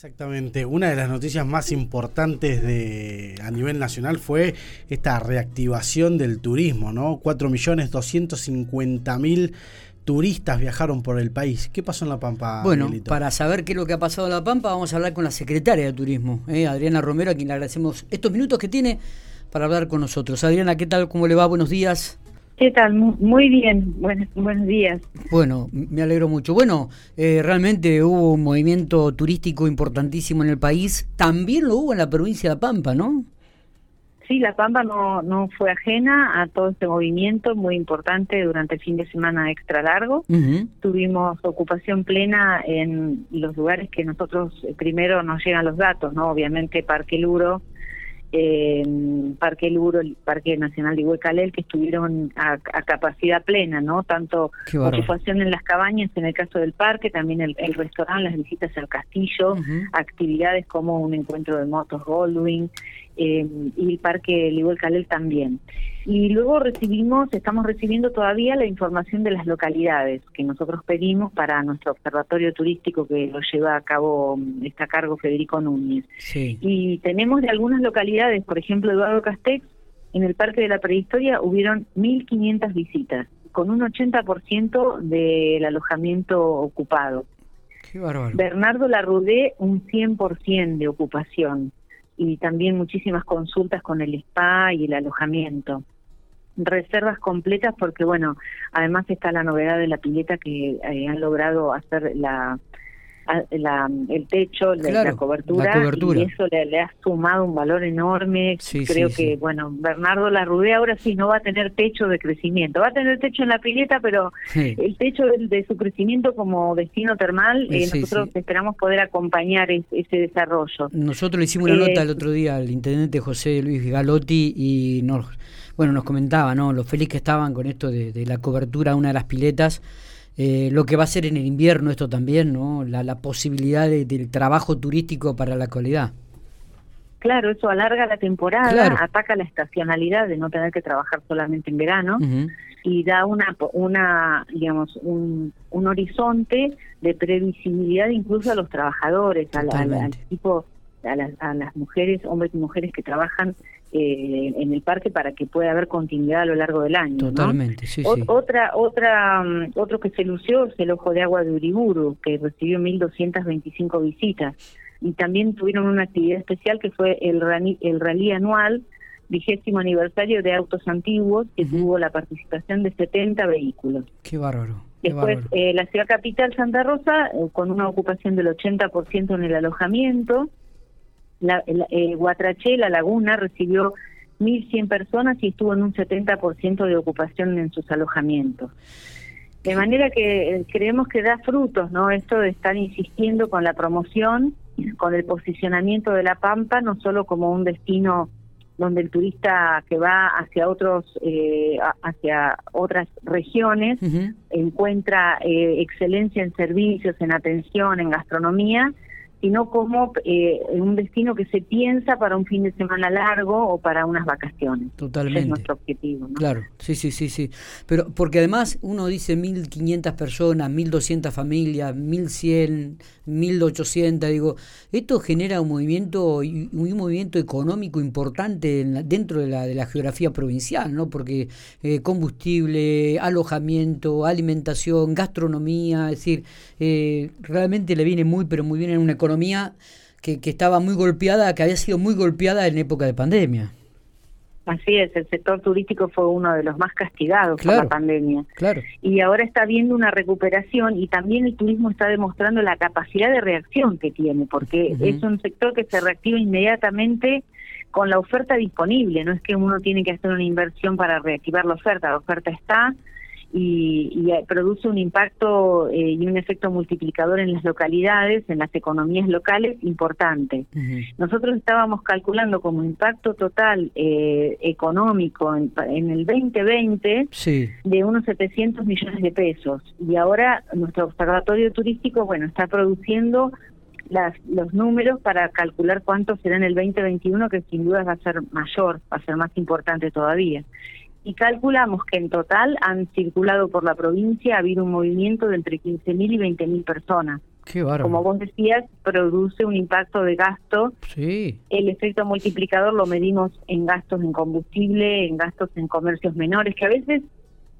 Exactamente. Una de las noticias más importantes de, a nivel nacional fue esta reactivación del turismo, ¿no? 4.250.000 turistas viajaron por el país. ¿Qué pasó en La Pampa? Bueno, para saber qué es lo que ha pasado en La Pampa, vamos a hablar con la secretaria de Turismo, ¿eh? Adriana Romero, a quien le agradecemos estos minutos que tiene para hablar con nosotros. Adriana, ¿qué tal? ¿Cómo le va? Buenos días. ¿Qué tal? Muy bien, buenos, buenos días. Bueno, me alegro mucho. Bueno, eh, realmente hubo un movimiento turístico importantísimo en el país, también lo hubo en la provincia de La Pampa, ¿no? Sí, La Pampa no, no fue ajena a todo este movimiento muy importante durante el fin de semana extra largo. Tuvimos ocupación plena en los lugares que nosotros eh, primero nos llegan los datos, ¿no? Obviamente Parque Luro, eh, Parque Luro, el Parque Nacional de Huecalel, que estuvieron a, capacidad plena, ¿no? Tanto ocupación en las cabañas, en el caso del parque, también el, restaurante, las visitas al castillo, actividades como un encuentro de motos Goldwing, eh, y el Parque Ligüel Calel también. Y luego recibimos, estamos recibiendo todavía la información de las localidades que nosotros pedimos para nuestro observatorio turístico que lo lleva a cabo, mm, está a cargo Federico Núñez. Y tenemos de algunas localidades, por ejemplo, Eduardo Castex, en el Parque de la Prehistoria hubieron 1.500 visitas, con un 80% del alojamiento ocupado. Qué bárbaro. Bernardo Larrudé, un 100% de ocupación y también muchísimas consultas con el spa y el alojamiento. Reservas completas porque, bueno, además está la novedad de la pileta que eh, han logrado hacer la el techo, la, cobertura, y eso le, ha sumado un valor enorme. Creo que, bueno, Bernardo Larrudé ahora sí no va a tener techo de crecimiento. Va a tener techo en la pileta, pero el techo de, su crecimiento como destino termal, eh, nosotros esperamos poder acompañar ese desarrollo. Nosotros le hicimos una nota eh, el otro día al intendente José Luis Galotti y nos, bueno, nos comentaba, ¿no? Lo feliz que estaban con esto de, de la cobertura a una de las piletas eh, lo que va a ser en el invierno esto también, ¿no? La, posibilidad del trabajo turístico para la calidad. Claro, eso alarga la temporada, ataca la estacionalidad de no tener que trabajar solamente en verano y da una, una digamos, un, un, horizonte de previsibilidad incluso a los trabajadores, al, al, tipo, a las, a las mujeres, hombres y mujeres que trabajan eh, en el parque para que pueda haber continuidad a lo largo del año. Totalmente, sí, sí. Otra, otra, mm, otro que se lució es el Ojo de Agua de Uriburu, que recibió 1.225 visitas. Y también tuvieron una actividad especial que fue el rally, el rally anual, vigésimo aniversario de autos antiguos, que tuvo la participación de 70 vehículos. Qué bárbaro. Después, eh, la ciudad capital, Santa Rosa, eh, con una ocupación del 80% en el alojamiento, la, eh, Guatraché, la laguna, recibió 1.100 personas y estuvo en un 70% de ocupación en sus alojamientos. De manera que eh, creemos que da frutos, ¿no? Esto de estar insistiendo con la promoción, con el posicionamiento de La Pampa, no solo como un destino donde el turista que va hacia otros eh, hacia otras regiones encuentra eh, excelencia en servicios, en atención, en gastronomía, sino como eh, un destino que se piensa para un fin de semana largo o para unas vacaciones. Totalmente. es nuestro objetivo. Claro, sí, sí, sí, sí. Pero porque además uno dice 1.500 personas, 1.200 familias, 1.100, 1.800, digo, esto genera un movimiento, un movimiento económico importante dentro de la, de la geografía provincial, ¿no? Porque eh, combustible, alojamiento, alimentación, gastronomía, es decir, eh, realmente le viene muy, pero muy bien en una economía economía que, que estaba muy golpeada, que había sido muy golpeada en época de pandemia. Así es, el sector turístico fue uno de los más castigados por la pandemia. Claro. Y ahora está viendo una recuperación y también el turismo está demostrando la capacidad de reacción que tiene, porque es un sector que se reactiva inmediatamente con la oferta disponible. No es que uno tiene que hacer una inversión para reactivar la oferta, la oferta está, y, produce un impacto eh, y un efecto multiplicador en las localidades, en las economías locales importante. Nosotros estábamos calculando como impacto total eh, económico en, el 2020 de unos 700 millones de pesos. Y ahora nuestro observatorio turístico, bueno, está produciendo las, los números para calcular cuánto será en el 2021, que sin duda va a ser mayor, va a ser más importante todavía y calculamos que en total han circulado por la provincia, ha habido un movimiento de entre 15.000 y 20.000 personas. como vos decías, produce un impacto de gasto. Sí. El efecto multiplicador lo medimos en gastos en combustible, en gastos en comercios menores, que a veces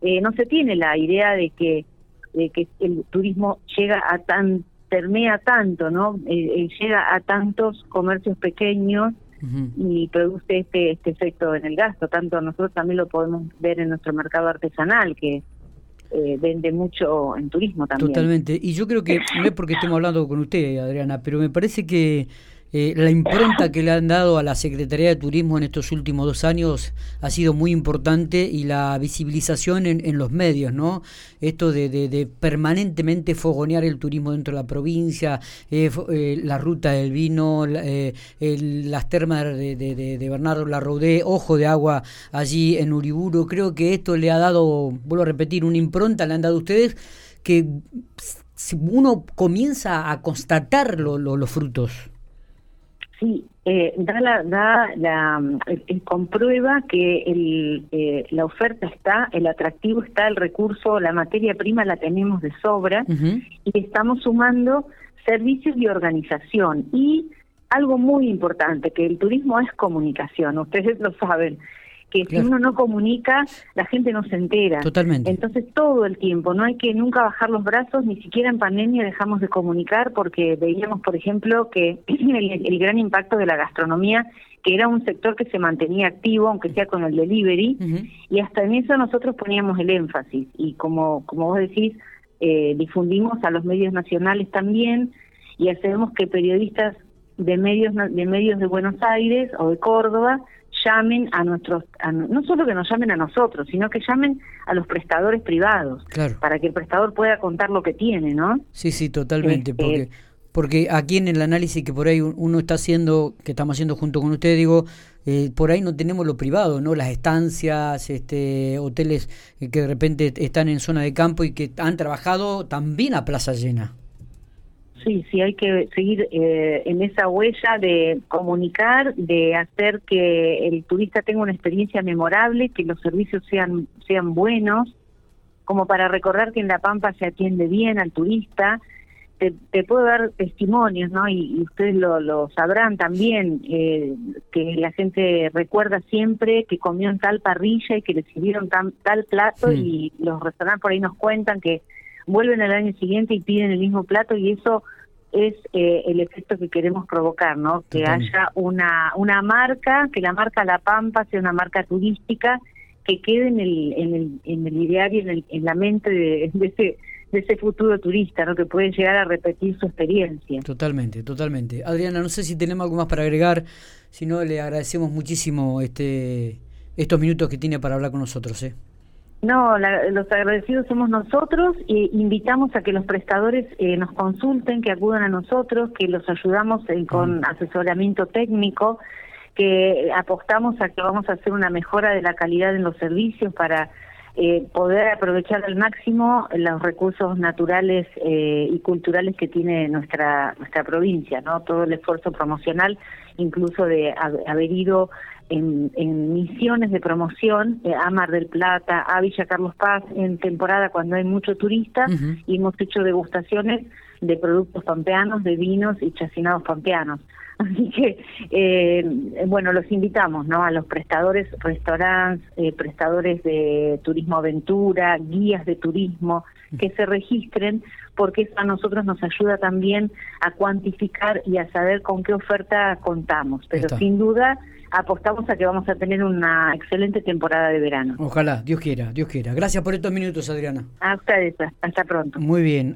eh, no se tiene la idea de que, de que el turismo llega a tan, permea tanto, ¿no? Eh, eh, llega a tantos comercios pequeños y produce este, este efecto en el gasto. Tanto nosotros también lo podemos ver en nuestro mercado artesanal, que eh, vende mucho en turismo también. Totalmente. Y yo creo que, no es porque estemos hablando con usted, Adriana, pero me parece que eh, la impronta que le han dado a la Secretaría de Turismo en estos últimos dos años ha sido muy importante y la visibilización en, los medios, ¿no? Esto de, permanentemente fogonear el turismo dentro de la provincia, eh, eh, la ruta del vino, las termas de, Bernardo Larroudé, Ojo de Agua allí en Uriburu. Creo que esto le ha dado, vuelvo a repetir, una impronta, le han dado a ustedes que uno comienza a constatar los frutos. Sí, eh, da la, da la eh, comprueba que el, eh, la oferta está, el atractivo está, el recurso, la materia prima la tenemos de sobra y estamos sumando servicios de organización. Y algo muy importante, que el turismo es comunicación, ustedes lo saben que si uno no comunica, la gente no se entera. Totalmente. Entonces todo el tiempo, no hay que nunca bajar los brazos, ni siquiera en pandemia dejamos de comunicar porque veíamos, por ejemplo, que el, gran impacto de la gastronomía, que era un sector que se mantenía activo, aunque sea con el delivery, y hasta en eso nosotros poníamos el énfasis. Y como, como vos decís, eh, difundimos a los medios nacionales también y hacemos que periodistas de medios de medios de Buenos Aires o de Córdoba llamen a nuestros, no solo que nos llamen a nosotros, sino que llamen a los prestadores privados, para que el prestador pueda contar lo que tiene, ¿no? Sí, sí, totalmente, este, porque porque aquí en el análisis que por ahí uno está haciendo, que estamos haciendo junto con usted, digo, eh, por ahí no tenemos lo privado, ¿no? Las estancias, este, hoteles que de repente están en zona de campo y que han trabajado también a plaza llena. Sí, sí, hay que seguir eh, en esa huella de comunicar, de hacer que el turista tenga una experiencia memorable, que los servicios sean, sean buenos, como para recordar que en La Pampa se atiende bien al turista. Te, puedo dar testimonios, ¿no? Y, ustedes lo, sabrán también, eh, que la gente recuerda siempre que comió en tal parrilla y que le sirvieron tal plato y los restaurantes por ahí nos cuentan que vuelven al año siguiente y piden el mismo plato y eso es eh, el efecto que queremos provocar, ¿no? Que haya una una marca, que la marca La Pampa sea una marca turística que quede en el en el, en el ideario, en, en la mente de, ese de ese futuro turista, ¿no? Que puede llegar a repetir su experiencia. Totalmente, totalmente. Adriana, no sé si tenemos algo más para agregar, si no le agradecemos muchísimo este estos minutos que tiene para hablar con nosotros, ¿eh? No, los agradecidos somos nosotros e invitamos a que los prestadores eh, nos consulten, que acudan a nosotros, que los ayudamos eh, con asesoramiento técnico, que apostamos a que vamos a hacer una mejora de la calidad en los servicios para eh, poder aprovechar al máximo los recursos naturales y culturales que tiene nuestra nuestra provincia, no todo el esfuerzo promocional, incluso de haber ido en, misiones de promoción eh, a Mar del Plata, a Villa Carlos Paz, en temporada cuando hay mucho turista, y hemos hecho degustaciones de productos pampeanos, de vinos y chacinados pampeanos. Así que, eh, bueno, los invitamos, ¿no? A los prestadores, restaurantes, eh, prestadores de turismo aventura, guías de turismo, que se registren, porque eso a nosotros nos ayuda también a cuantificar y a saber con qué oferta contamos. Pero sin duda, apostamos a que vamos a tener una excelente temporada de verano. Ojalá, Dios quiera, Dios quiera. Gracias por estos minutos, Adriana. A ustedes, hasta pronto. Muy bien.